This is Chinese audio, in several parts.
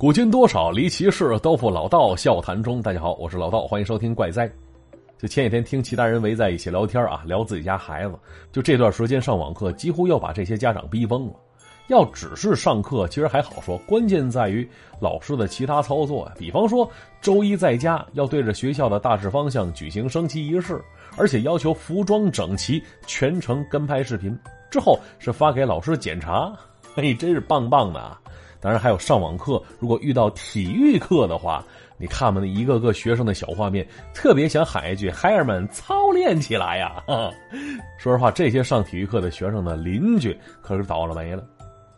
古今多少离奇事，都付老道笑谈中。大家好，我是老道，欢迎收听怪哉。就前几天听其他人围在一起聊天啊，聊自己家孩子。就这段时间上网课，几乎要把这些家长逼疯了。要只是上课，其实还好说，关键在于老师的其他操作呀。比方说，周一在家要对着学校的大致方向举行升旗仪式，而且要求服装整齐，全程跟拍视频，之后是发给老师检查。嘿，真是棒棒的啊！当然还有上网课，如果遇到体育课的话，你看吧，那一个个学生的小画面，特别想喊一句：“孩儿们操练起来呀！” 说实话，这些上体育课的学生的邻居可是倒了霉了。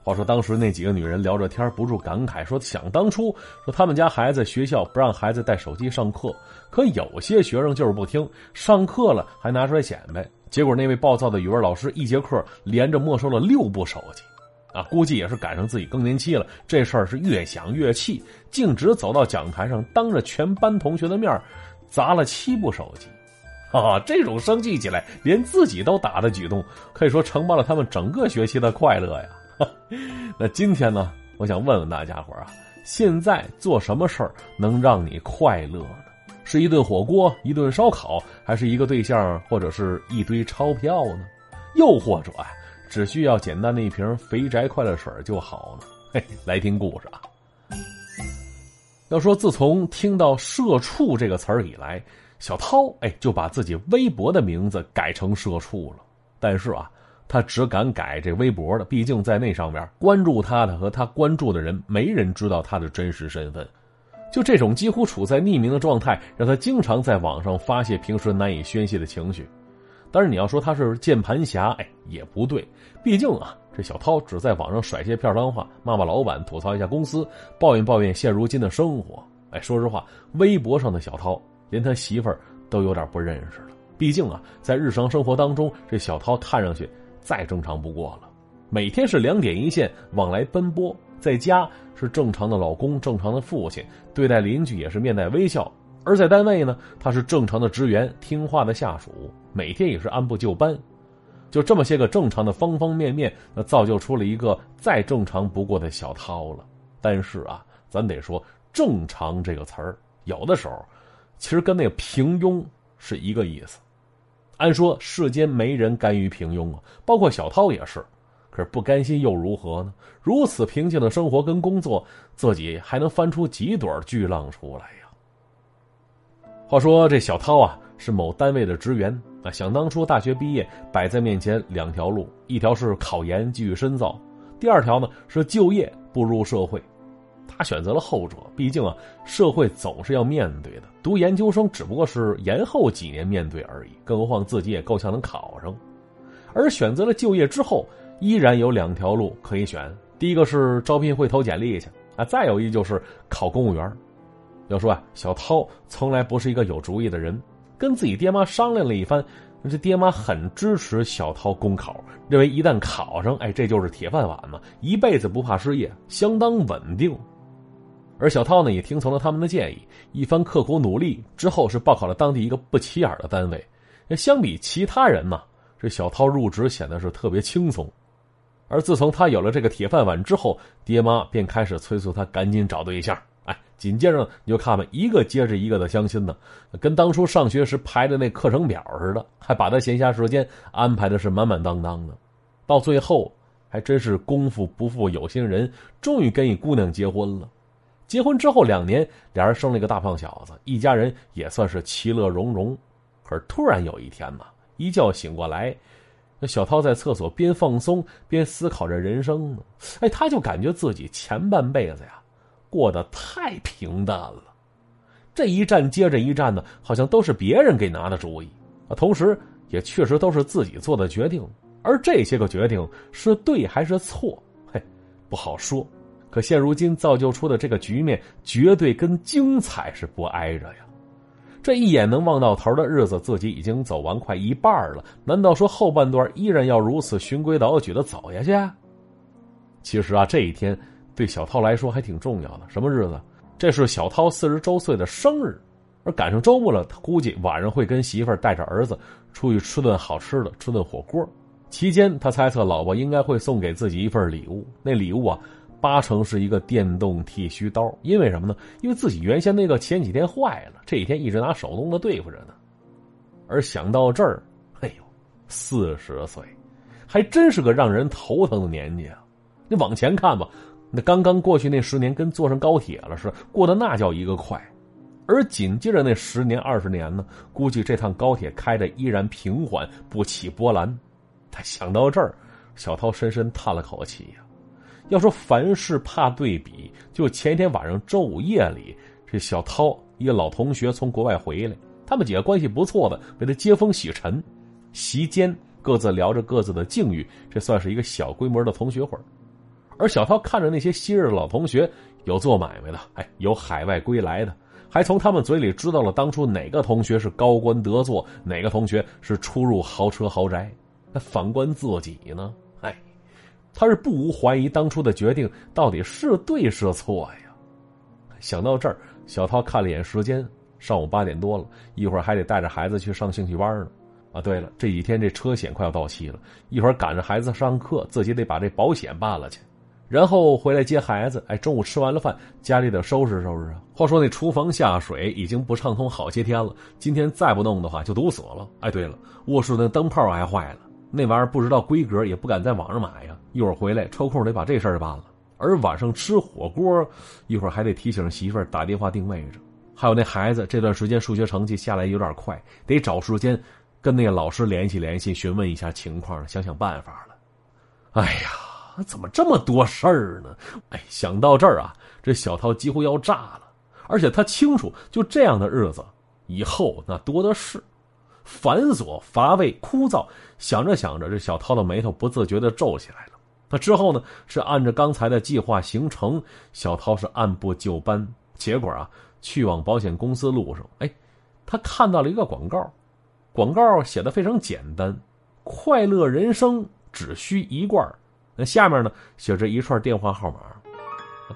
话说当时那几个女人聊着天，不住感慨说：“想当初，说他们家孩子学校不让孩子带手机上课，可有些学生就是不听，上课了还拿出来显摆。结果那位暴躁的语文老师一节课连着没收了六部手机。”啊，估计也是赶上自己更年期了，这事儿是越想越气，径直走到讲台上，当着全班同学的面砸了七部手机。啊，这种生气起来连自己都打的举动，可以说承包了他们整个学期的快乐呀。那今天呢，我想问问大家伙啊，现在做什么事儿能让你快乐呢？是一顿火锅，一顿烧烤，还是一个对象，或者是一堆钞票呢？又或者啊？只需要简单的一瓶肥宅快乐水就好了。嘿，来听故事啊！要说自从听到“社畜”这个词儿以来，小涛哎就把自己微博的名字改成“社畜”了。但是啊，他只敢改这微博的，毕竟在那上面关注他的和他关注的人，没人知道他的真实身份。就这种几乎处在匿名的状态，让他经常在网上发泄平时难以宣泄的情绪。但是你要说他是键盘侠，哎，也不对。毕竟啊，这小涛只在网上甩些片儿脏话，骂骂老板，吐槽一下公司，抱怨抱怨现如今的生活。哎，说实话，微博上的小涛连他媳妇儿都有点不认识了。毕竟啊，在日常生活当中，这小涛看上去再正常不过了。每天是两点一线往来奔波，在家是正常的老公，正常的父亲，对待邻居也是面带微笑。而在单位呢，他是正常的职员，听话的下属，每天也是按部就班，就这么些个正常的方方面面，那造就出了一个再正常不过的小涛了。但是啊，咱得说“正常”这个词儿，有的时候其实跟那个平庸是一个意思。按说世间没人甘于平庸啊，包括小涛也是。可是不甘心又如何呢？如此平静的生活跟工作，自己还能翻出几朵巨浪出来？话说这小涛啊，是某单位的职员啊。想当初大学毕业，摆在面前两条路：一条是考研继续深造，第二条呢是就业步入社会。他选择了后者，毕竟啊，社会总是要面对的。读研究生只不过是延后几年面对而已，更何况自己也够呛能考上。而选择了就业之后，依然有两条路可以选：第一个是招聘会投简历去啊，再有一就是考公务员。要说啊，小涛从来不是一个有主意的人，跟自己爹妈商量了一番，这爹妈很支持小涛公考，认为一旦考上，哎，这就是铁饭碗嘛，一辈子不怕失业，相当稳定。而小涛呢，也听从了他们的建议，一番刻苦努力之后，是报考了当地一个不起眼的单位。相比其他人嘛，这小涛入职显得是特别轻松。而自从他有了这个铁饭碗之后，爹妈便开始催促他赶紧找对象。哎紧接着你就看吧，一个接着一个的相亲呢，跟当初上学时排的那课程表似的，还把他闲暇时间安排的是满满当当的。到最后，还真是功夫不负有心人，终于跟一姑娘结婚了。结婚之后两年，俩人生了一个大胖小子，一家人也算是其乐融融。可是突然有一天嘛，一觉醒过来，那小涛在厕所边放松边思考着人生呢。哎，他就感觉自己前半辈子呀。过得太平淡了，这一站接着一站的，好像都是别人给拿的主意啊，同时也确实都是自己做的决定，而这些个决定是对还是错，嘿，不好说。可现如今造就出的这个局面，绝对跟精彩是不挨着呀。这一眼能望到头的日子，自己已经走完快一半了，难道说后半段依然要如此循规蹈矩的走下去？其实啊，这一天。对小涛来说还挺重要的，什么日子？这是小涛四十周岁的生日，而赶上周末了，他估计晚上会跟媳妇儿带着儿子出去吃顿好吃的，吃顿火锅。期间，他猜测老婆应该会送给自己一份礼物，那礼物啊，八成是一个电动剃须刀。因为什么呢？因为自己原先那个前几天坏了，这几天一直拿手动的对付着呢。而想到这儿，哎呦，四十岁，还真是个让人头疼的年纪啊！你往前看吧，那刚刚过去那十年跟坐上高铁了似的，过得那叫一个快。而紧接着那十年二十年呢，估计这趟高铁开的依然平缓，不起波澜。他想到这儿，小涛深深叹了口气呀。要说凡事怕对比，就前一天晚上周五夜里，这小涛一个老同学从国外回来。他们几个关系不错的，为他接风洗尘，席间各自聊着各自的境遇，这算是一个小规模的同学会儿而小涛看着那些昔日的老同学，有做买卖的，哎，有海外归来的，还从他们嘴里知道了当初哪个同学是高官得坐，哪个同学是出入豪车豪宅。那反观自己呢？哎，他是不无怀疑当初的决定到底是对是错呀。想到这儿，小涛看了一眼时间。上午八点多了，一会儿还得带着孩子去上兴趣班呢。啊，对了，这几天这车险快要到期了，一会儿赶着孩子上课，自己得把这保险办了去，然后回来接孩子。哎，中午吃完了饭，家里得收拾收拾啊。话说那厨房下水已经不畅通好些天了，今天再不弄的话就堵死了。哎，对了，卧室的灯泡还坏了，那玩意儿不知道规格，也不敢在网上买呀。一会儿回来抽空得把这事儿办了。而晚上吃火锅，一会儿还得提醒媳妇儿打电话定位着。还有那孩子这段时间数学成绩下来有点快，得找时间跟那个老师联系联系，询问一下情况，想想办法了。哎呀，怎么这么多事儿呢？哎，想到这儿啊，这小涛几乎要炸了。而且他清楚，就这样的日子以后那多的是，繁琐、乏味、枯燥。想着想着，这小涛的眉头不自觉的皱起来了。那之后呢，是按照刚才的计划行程，小涛是按部就班。结果啊。去往保险公司路上，哎，他看到了一个广告，广告写的非常简单：“快乐人生只需一罐。”那下面呢写着一串电话号码。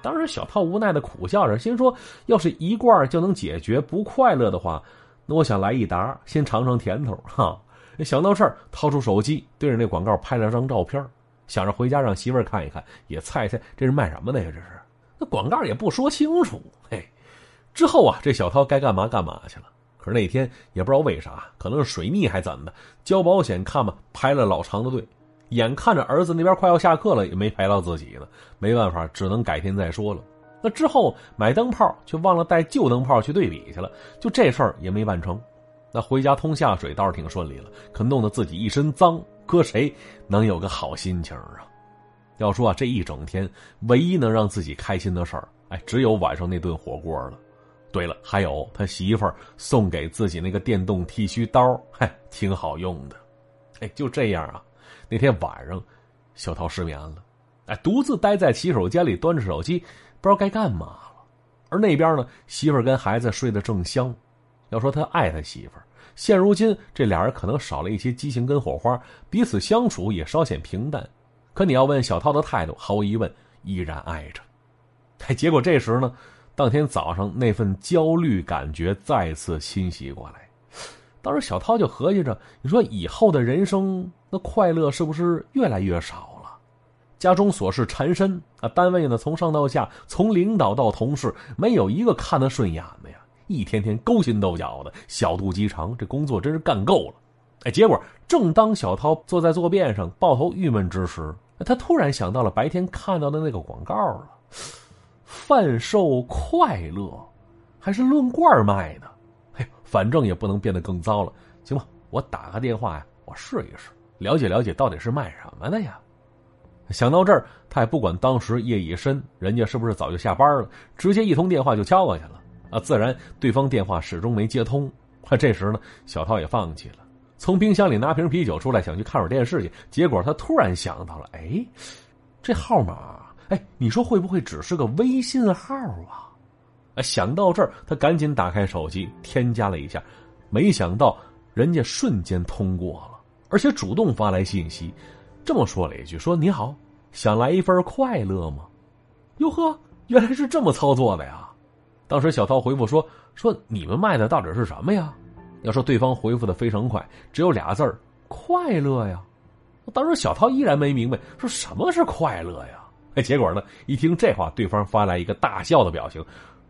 当时小涛无奈的苦笑着，心说：“要是一罐就能解决不快乐的话，那我想来一打，先尝尝甜头。”哈，想到这儿，掏出手机对着那广告拍了张照片，想着回家让媳妇看一看，也猜猜这是卖什么的呀？这是那广告也不说清楚，嘿。之后啊，这小涛该干嘛干嘛去了。可是那天也不知道为啥，可能是水逆还怎么的，交保险看吧排了老长的队，眼看着儿子那边快要下课了，也没排到自己呢。没办法，只能改天再说了。那之后买灯泡却忘了带旧灯泡去对比去了，就这事儿也没办成。那回家通下水倒是挺顺利了，可弄得自己一身脏，搁谁能有个好心情啊？要说啊，这一整天唯一能让自己开心的事儿，哎，只有晚上那顿火锅了。对了，还有他媳妇儿送给自己那个电动剃须刀，嗨，挺好用的。哎，就这样啊。那天晚上，小涛失眠了，哎，独自待在洗手间里，端着手机，不知道该干嘛了。而那边呢，媳妇儿跟孩子睡得正香。要说他爱他媳妇儿，现如今这俩人可能少了一些激情跟火花，彼此相处也稍显平淡。可你要问小涛的态度，毫无疑问依然爱着。哎，结果这时呢。当天早上，那份焦虑感觉再次侵袭过来。当时小涛就合计着：“你说以后的人生，那快乐是不是越来越少了？家中琐事缠身啊，单位呢从上到下，从领导到同事，没有一个看得顺眼的呀！一天天勾心斗角的，小肚鸡肠，这工作真是干够了。”哎，结果正当小涛坐在坐便上抱头郁闷之时，他突然想到了白天看到的那个广告了。贩售快乐，还是论罐卖的？反正也不能变得更糟了。行吧，我打个电话呀，我试一试，了解了解到底是卖什么的呀。想到这儿，他也不管当时夜已深，人家是不是早就下班了，直接一通电话就敲过去了。啊，自然对方电话始终没接通。这时呢，小涛也放弃了，从冰箱里拿瓶啤酒出来，想去看会儿电视去。结果他突然想到了，哎，这号码。哎，你说会不会只是个微信号啊？想到这儿，他赶紧打开手机添加了一下，没想到人家瞬间通过了，而且主动发来信息，这么说了一句：“说你好，想来一份快乐吗？”哟呵，原来是这么操作的呀！当时小涛回复说：“说你们卖的到底是什么呀？”要说对方回复的非常快，只有俩字儿：“快乐呀！”当时小涛依然没明白，说什么是快乐呀？哎，结果呢，一听这话，对方发来一个大笑的表情，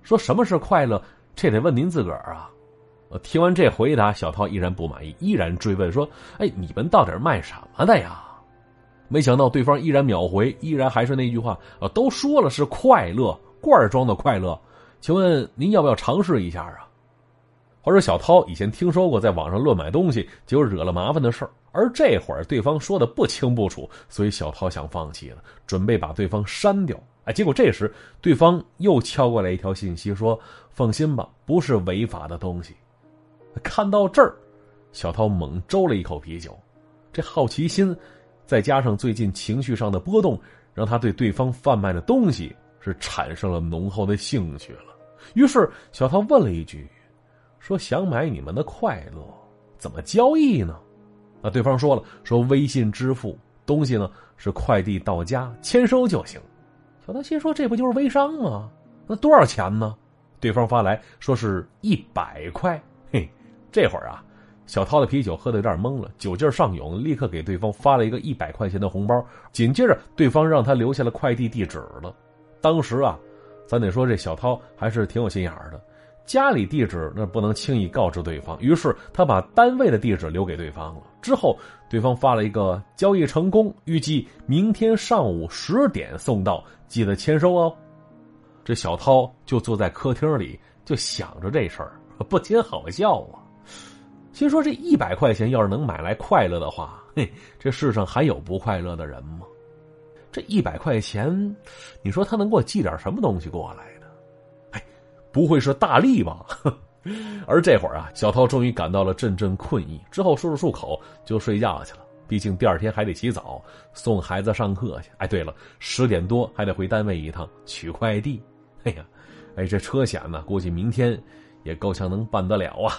说什么是快乐？这得问您自个儿啊。听完这回答，小涛依然不满意，依然追问说：“哎，你们到底卖什么的呀？”没想到对方依然秒回，依然还是那句话：“啊，都说了是快乐，罐装的快乐，请问您要不要尝试一下啊？”话说小涛以前听说过在网上乱买东西就惹了麻烦的事儿，而这会儿对方说的不清不楚，所以小涛想放弃了，准备把对方删掉。哎，结果这时对方又敲过来一条信息，说：“放心吧，不是违法的东西。”看到这儿，小涛猛抽了一口啤酒，这好奇心，再加上最近情绪上的波动，让他对对方贩卖的东西是产生了浓厚的兴趣了。于是小涛问了一句：“说想买你们的快乐，怎么交易呢？”啊，对方说了：“说微信支付，东西呢是快递到家签收就行。”小涛心说：“这不就是微商吗？那多少钱呢？”对方发来说是一百块。嘿。这会儿啊，小涛的啤酒喝的有点懵了，酒劲上涌，立刻给对方发了一个一百块钱的红包。紧接着，对方让他留下了快递地址了。当时啊，咱得说这小涛还是挺有心眼的，家里地址那不能轻易告知对方，于是他把单位的地址留给对方了。之后，对方发了一个交易成功，预计明天上午十点送到，记得签收哦。这小涛就坐在客厅里，就想着这事儿，不禁好笑啊。心说这一百块钱要是能买来快乐的话，嘿，这世上还有不快乐的人吗？这一百块钱，你说他能给我寄点什么东西过来的？哎，不会是大力吧？而这会儿啊，小涛终于感到了阵阵困意，之后漱了漱口就睡觉去了。毕竟第二天还得起早送孩子上课去。哎，对了，十点多还得回单位一趟取快递。哎呀，哎，这车险呢，估计明天也够呛能办得了啊。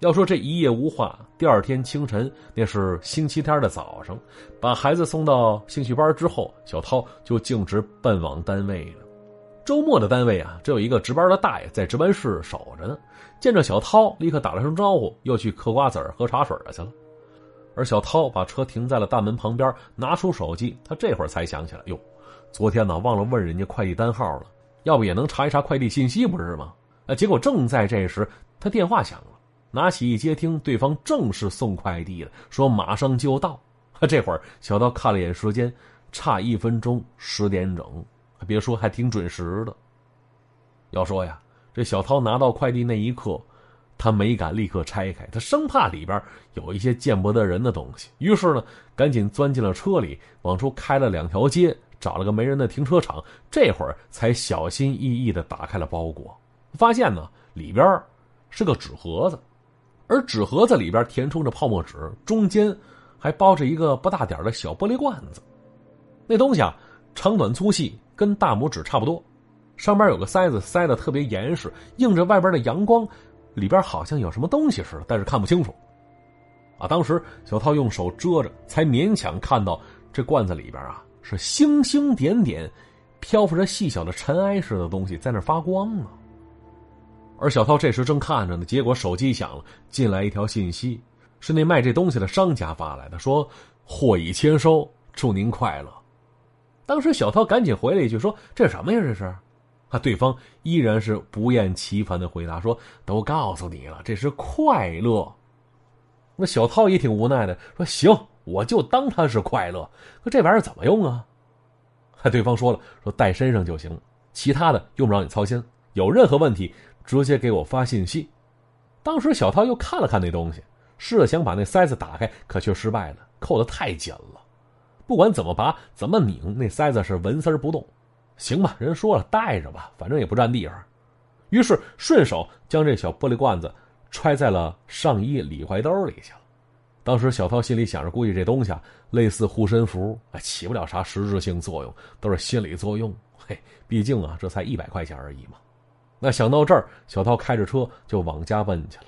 要说这一夜无话，第二天清晨，那是星期天的早上，把孩子送到兴趣班之后，小涛就径直奔往单位了。周末的单位啊，只有一个值班的大爷在值班室守着呢。见着小涛，立刻打了声招呼，又去嗑瓜子喝茶水去了。而小涛把车停在了大门旁边，拿出手机，他这会儿才想起来，哟，昨天呢忘了问人家快递单号了，要不也能查一查快递信息，不是吗？啊，结果正在这时，他电话响了。拿起一接听，对方正是送快递的，说马上就到。这会儿小涛看了眼时间，差一分钟十点整，别说还挺准时的。要说呀，这小涛拿到快递那一刻，他没敢立刻拆开，他生怕里边有一些见不得人的东西，于是呢，赶紧钻进了车里，往出开了两条街，找了个没人的停车场，这会儿才小心翼翼的打开了包裹，发现呢，里边是个纸盒子。而纸盒子里边填充着泡沫纸，中间还包着一个不大点的小玻璃罐子。那东西啊，长短粗细跟大拇指差不多，上边有个塞子，塞的特别严实，映着外边的阳光，里边好像有什么东西似的，但是看不清楚。啊，当时小涛用手遮着，才勉强看到这罐子里边啊是星星点点，漂浮着细小的尘埃似的东西在那发光呢。而小涛这时正看着呢，结果手机响了，进来一条信息，是那卖这东西的商家发来的，说货已签收，祝您快乐。当时小涛赶紧回了一句说：“这什么呀？这是？”啊，对方依然是不厌其烦的回答说：“都告诉你了，这是快乐。”那小涛也挺无奈的说：“行，我就当它是快乐。可这玩意儿怎么用啊？”对方说了：“说带身上就行，其他的用不着你操心。有任何问题。”直接给我发信息。当时小涛又看了看那东西，试着想把那塞子打开，可却失败了，扣的太紧了。不管怎么拔，怎么拧，那塞子是纹丝不动。行吧，人说了，带着吧，反正也不占地方。于是顺手将这小玻璃罐子揣在了上衣里怀兜里去了。当时小涛心里想着，估计这东西啊，类似护身符，起不了啥实质性作用，都是心理作用。嘿，毕竟啊，这才一百块钱而已嘛。那想到这儿，小涛开着车就往家奔去了。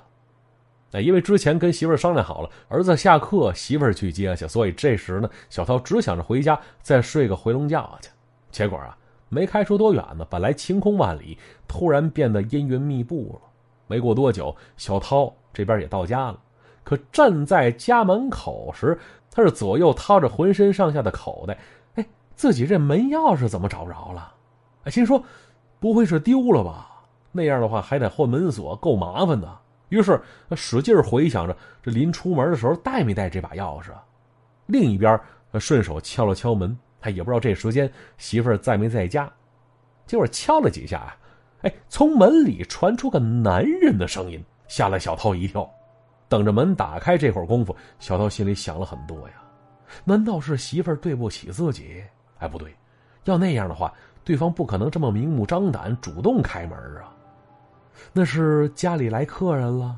哎，因为之前跟媳妇儿商量好了，儿子下课，媳妇儿去接去，所以这时呢，小涛只想着回家再睡个回笼觉去。结果啊，没开出多远呢，本来晴空万里，突然变得阴云密布了。没过多久，小涛这边也到家了。可站在家门口时，他是左右掏着浑身上下的口袋，哎，自己这门钥匙怎么找不着了？哎，心说不会是丢了吧？那样的话还得换门锁，够麻烦的。于是使劲回想着这临出门的时候带没带这把钥匙。另一边，顺手敲了敲门，也不知道这时间媳妇儿在没在家。结果敲了几下啊，哎，从门里传出个男人的声音，吓了小涛一跳。等着门打开这会儿功夫，小涛心里想了很多呀。难道是媳妇儿对不起自己？哎，不对，要那样的话，对方不可能这么明目张胆主动开门啊。那是家里来客人了，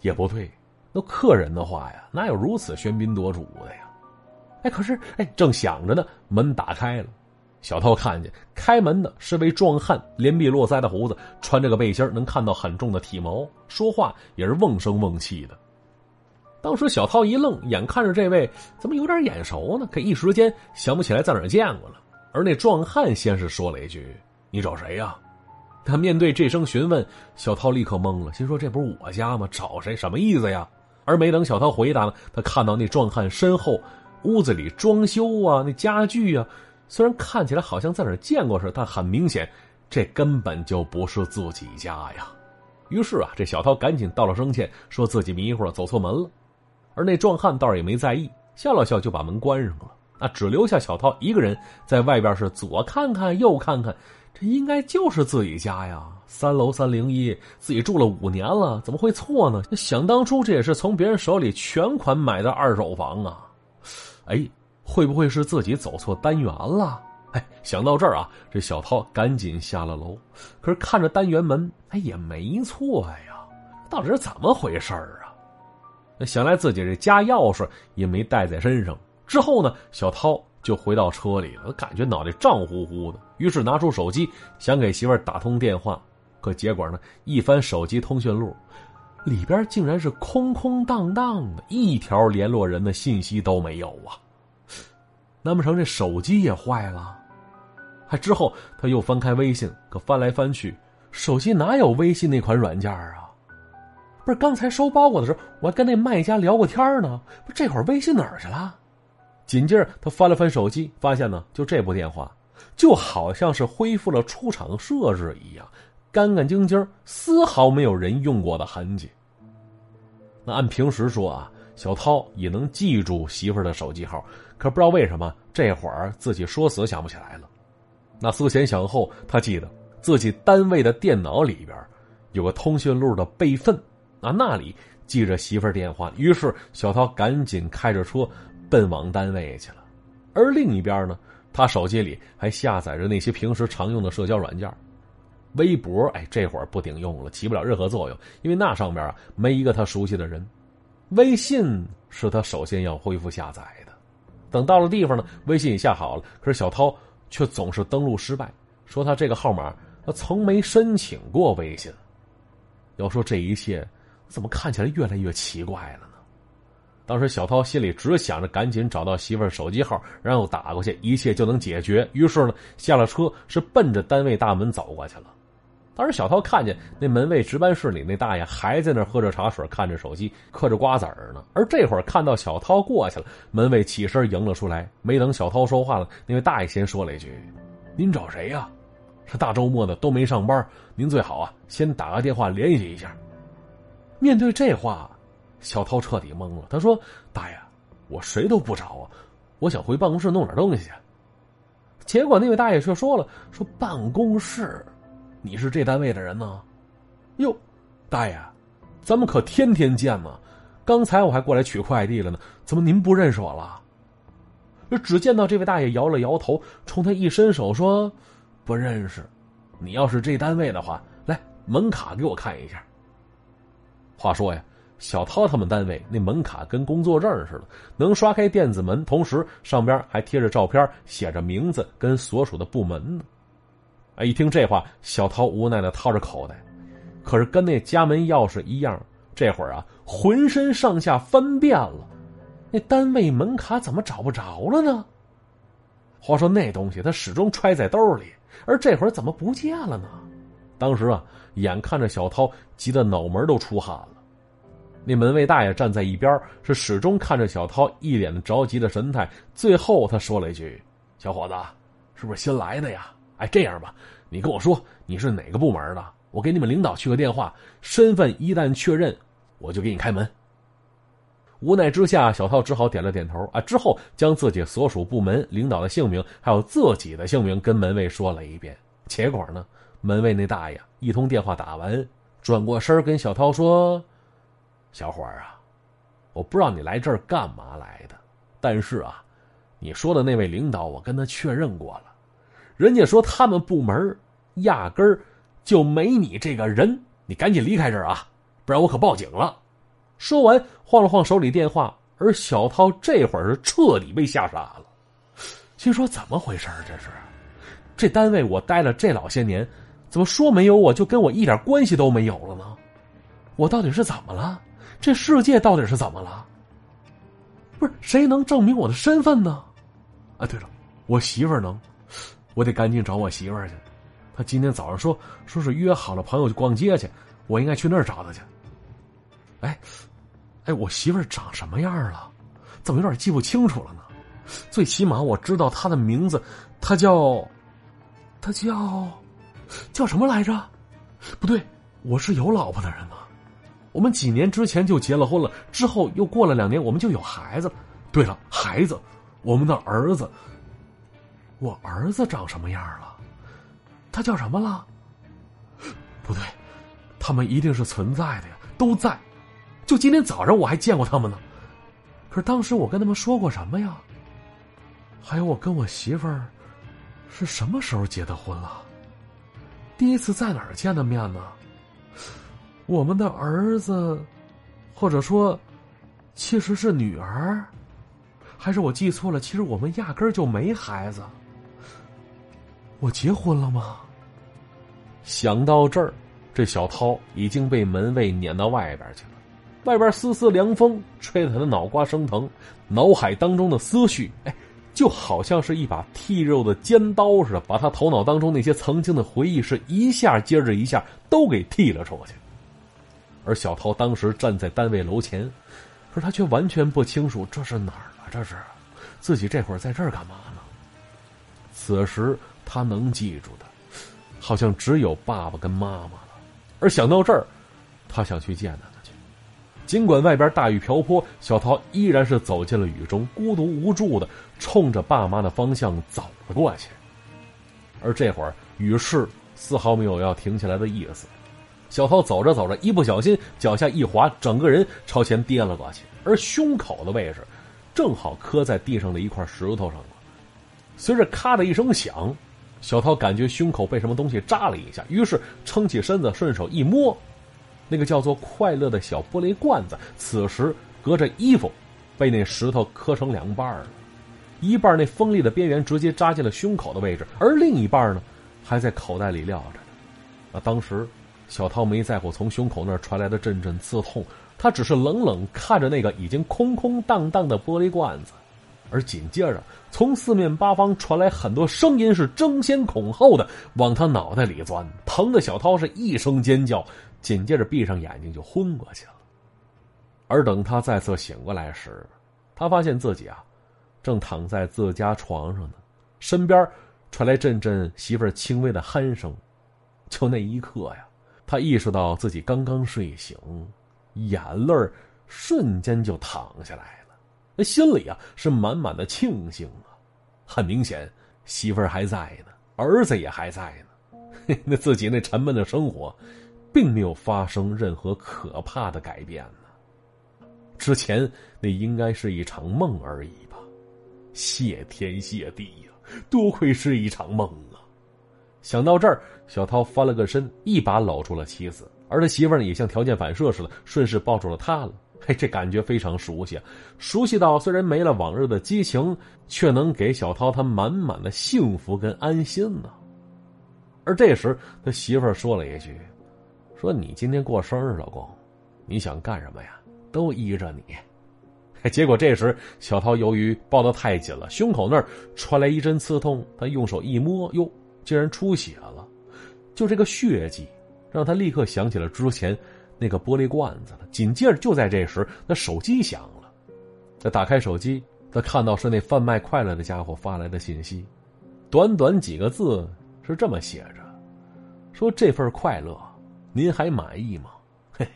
也不对。那客人的话呀，哪有如此喧宾夺主的呀？哎，可是哎，正想着呢，门打开了，小涛看见开门的是位壮汉，连臂络腮的胡子，穿着个背心能看到很重的体毛，说话也是瓮声瓮气的。当时小涛一愣，眼看着这位怎么有点眼熟呢？可一时间想不起来在哪见过了。而那壮汉先是说了一句：“你找谁呀？”他面对这声询问，小涛立刻懵了，心说：“这不是我家吗？找谁？什么意思呀？”而没等小涛回答呢，他看到那壮汉身后屋子里装修啊，那家具啊，虽然看起来好像在哪儿见过似的，但很明显，这根本就不是自己家呀。于是啊，这小涛赶紧道了声歉，说自己迷糊了，走错门了。而那壮汉倒是也没在意，笑了笑就把门关上了。那只留下小涛一个人在外边，是左看看右看看，这应该就是自己家呀，三楼三零一，自己住了五年了，怎么会错呢？想当初这也是从别人手里全款买的二手房啊，哎，会不会是自己走错单元了？哎，想到这儿啊，这小涛赶紧下了楼，可是看着单元门，哎，也没错呀，到底是怎么回事啊？那想来自己这家钥匙也没带在身上。之后呢，小涛就回到车里了，感觉脑袋胀乎乎的。于是拿出手机想给媳妇儿打通电话，可结果呢，一翻手机通讯录，里边竟然是空空荡荡的，一条联络人的信息都没有啊！难不成这手机也坏了？还之后他又翻开微信，可翻来翻去，手机哪有微信那款软件啊？不是刚才收包裹的时候，我还跟那卖家聊过天呢。不，这会儿微信哪儿去了？紧接着他翻了翻手机，发现呢，就这部电话，就好像是恢复了出厂设置一样，干干净净，丝毫没有人用过的痕迹。那按平时说啊，小涛也能记住媳妇儿的手机号，可不知道为什么这会儿自己说死想不起来了。那思前想后，他记得自己单位的电脑里边有个通讯录的备份。啊，那里记着媳妇儿电话，于是小涛赶紧开着车奔往单位去了。而另一边呢，他手机里还下载着那些平时常用的社交软件，微博，哎，这会儿不顶用了，起不了任何作用，因为那上边啊没一个他熟悉的人。微信是他首先要恢复下载的。等到了地方呢，微信也下好了，可是小涛却总是登录失败，说他这个号码他从没申请过微信。要说这一切。怎么看起来越来越奇怪了呢？当时小涛心里只想着赶紧找到媳妇儿手机号，然后打过去，一切就能解决。于是呢，下了车是奔着单位大门走过去了。当时小涛看见那门卫值班室里那大爷还在那喝着茶水，看着手机，嗑着瓜子儿呢。而这会儿看到小涛过去了，门卫起身迎了出来。没等小涛说话了，那位大爷先说了一句：“您找谁呀？这大周末的都没上班，您最好啊先打个电话联系一下。”面对这话，小涛彻底懵了。他说：“大爷，我谁都不找啊，我想回办公室弄点东西去。”结果那位大爷却说了：“说办公室，你是这单位的人呢？哟，大爷，咱们可天天见呢。刚才我还过来取快递了呢，怎么您不认识我了？”只见到这位大爷摇了摇头，冲他一伸手说：“不认识。你要是这单位的话，来门卡给我看一下。”话说呀，小涛他们单位那门卡跟工作证似的，能刷开电子门，同时上边还贴着照片，写着名字跟所属的部门呢。哎，一听这话，小涛无奈的掏着口袋，可是跟那家门钥匙一样，这会儿啊，浑身上下翻遍了，那单位门卡怎么找不着了呢？话说那东西他始终揣在兜里，而这会儿怎么不见了呢？当时啊，眼看着小涛急得脑门都出汗了，那门卫大爷站在一边，是始终看着小涛一脸着急的神态。最后他说了一句：“小伙子，是不是新来的呀？哎，这样吧，你跟我说你是哪个部门的，我给你们领导去个电话，身份一旦确认，我就给你开门。”无奈之下，小涛只好点了点头啊。之后将自己所属部门领导的姓名，还有自己的姓名跟门卫说了一遍。结果呢，门卫那大爷一通电话打完，转过身跟小涛说：“小伙儿啊，我不知道你来这儿干嘛来的，但是啊，你说的那位领导，我跟他确认过了，人家说他们部门压根儿就没你这个人，你赶紧离开这儿啊，不然我可报警了。”说完，晃了晃手里电话，而小涛这会儿是彻底被吓傻了，心说：“怎么回事这是，这单位我待了这老些年，怎么说没有我就跟我一点关系都没有了呢？我到底是怎么了？这世界到底是怎么了？不是谁能证明我的身份呢？啊，对了，我媳妇儿能，我得赶紧找我媳妇儿去。她今天早上说说是约好了朋友去逛街去，我应该去那儿找她去。哎。”哎，我媳妇儿长什么样了？怎么有点记不清楚了呢？最起码我知道她的名字，她叫，她叫，叫什么来着？不对，我是有老婆的人呢。我们几年之前就结了婚了，之后又过了两年，我们就有孩子。对了，孩子，我们的儿子。我儿子长什么样了？他叫什么了？不对，他们一定是存在的呀，都在。就今天早上我还见过他们呢，可是当时我跟他们说过什么呀？还有我跟我媳妇儿是什么时候结的婚了？第一次在哪儿见的面呢？我们的儿子，或者说，其实是女儿，还是我记错了？其实我们压根儿就没孩子。我结婚了吗？想到这儿，这小涛已经被门卫撵到外边去了。外边丝丝凉风吹得他的脑瓜生疼，脑海当中的思绪，哎，就好像是一把剔肉的尖刀似的，把他头脑当中那些曾经的回忆是一下接着一下都给剔了出去。而小涛当时站在单位楼前，可是他却完全不清楚这是哪儿啊？这是自己这会儿在这儿干嘛呢？此时他能记住的，好像只有爸爸跟妈妈了。而想到这儿，他想去见他。尽管外边大雨瓢泼，小涛依然是走进了雨中，孤独无助的冲着爸妈的方向走了过去。而这会儿雨势丝毫没有要停下来的意思，小涛走着走着，一不小心脚下一滑，整个人朝前跌了过去，而胸口的位置正好磕在地上的一块石头上了。随着咔的一声响，小涛感觉胸口被什么东西扎了一下，于是撑起身子，顺手一摸。那个叫做“快乐”的小玻璃罐子，此时隔着衣服，被那石头磕成两半了。一半那锋利的边缘直接扎进了胸口的位置，而另一半呢，还在口袋里撂着。啊，当时小涛没在乎从胸口那儿传来的阵阵刺痛，他只是冷冷看着那个已经空空荡荡的玻璃罐子，而紧接着从四面八方传来很多声音，是争先恐后的往他脑袋里钻，疼的小涛是一声尖叫。紧接着闭上眼睛就昏过去了，而等他再次醒过来时，他发现自己啊，正躺在自家床上呢，身边传来阵阵媳妇儿轻微的鼾声。就那一刻呀，他意识到自己刚刚睡醒，眼泪瞬间就淌下来了，那心里啊是满满的庆幸啊。很明显，媳妇儿还在呢，儿子也还在呢，那自己那沉闷的生活。并没有发生任何可怕的改变呢。之前那应该是一场梦而已吧？谢天谢地呀，多亏是一场梦啊！想到这儿，小涛翻了个身，一把搂住了妻子，而他媳妇儿呢，也像条件反射似的，顺势抱住了他了。嘿，这感觉非常熟悉，熟悉到虽然没了往日的激情，却能给小涛他满满的幸福跟安心呢。而这时，他媳妇儿说了一句。说你今天过生日，老公，你想干什么呀？都依着你。结果这时小涛由于抱得太紧了，胸口那儿传来一阵刺痛，他用手一摸，哟，竟然出血了。就这个血迹，让他立刻想起了之前那个玻璃罐子了。紧接着就在这时，那手机响了。他打开手机，他看到是那贩卖快乐的家伙发来的信息。短短几个字是这么写着：“说这份快乐，您还满意吗？嘿，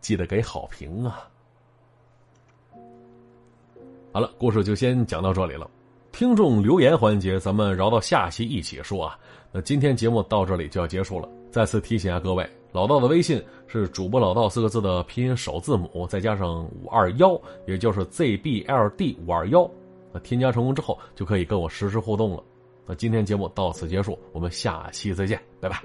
记得给好评啊！”好了，故事就先讲到这里了。听众留言环节，咱们饶到下期一起说啊。那今天节目到这里就要结束了。再次提醒下各位，老道的微信是主播老道四个字的拼音首字母，再加上五二幺，也就是 ZBLD 五二幺。那添加成功之后，就可以跟我实时互动了。那今天节目到此结束，我们下期再见，拜拜。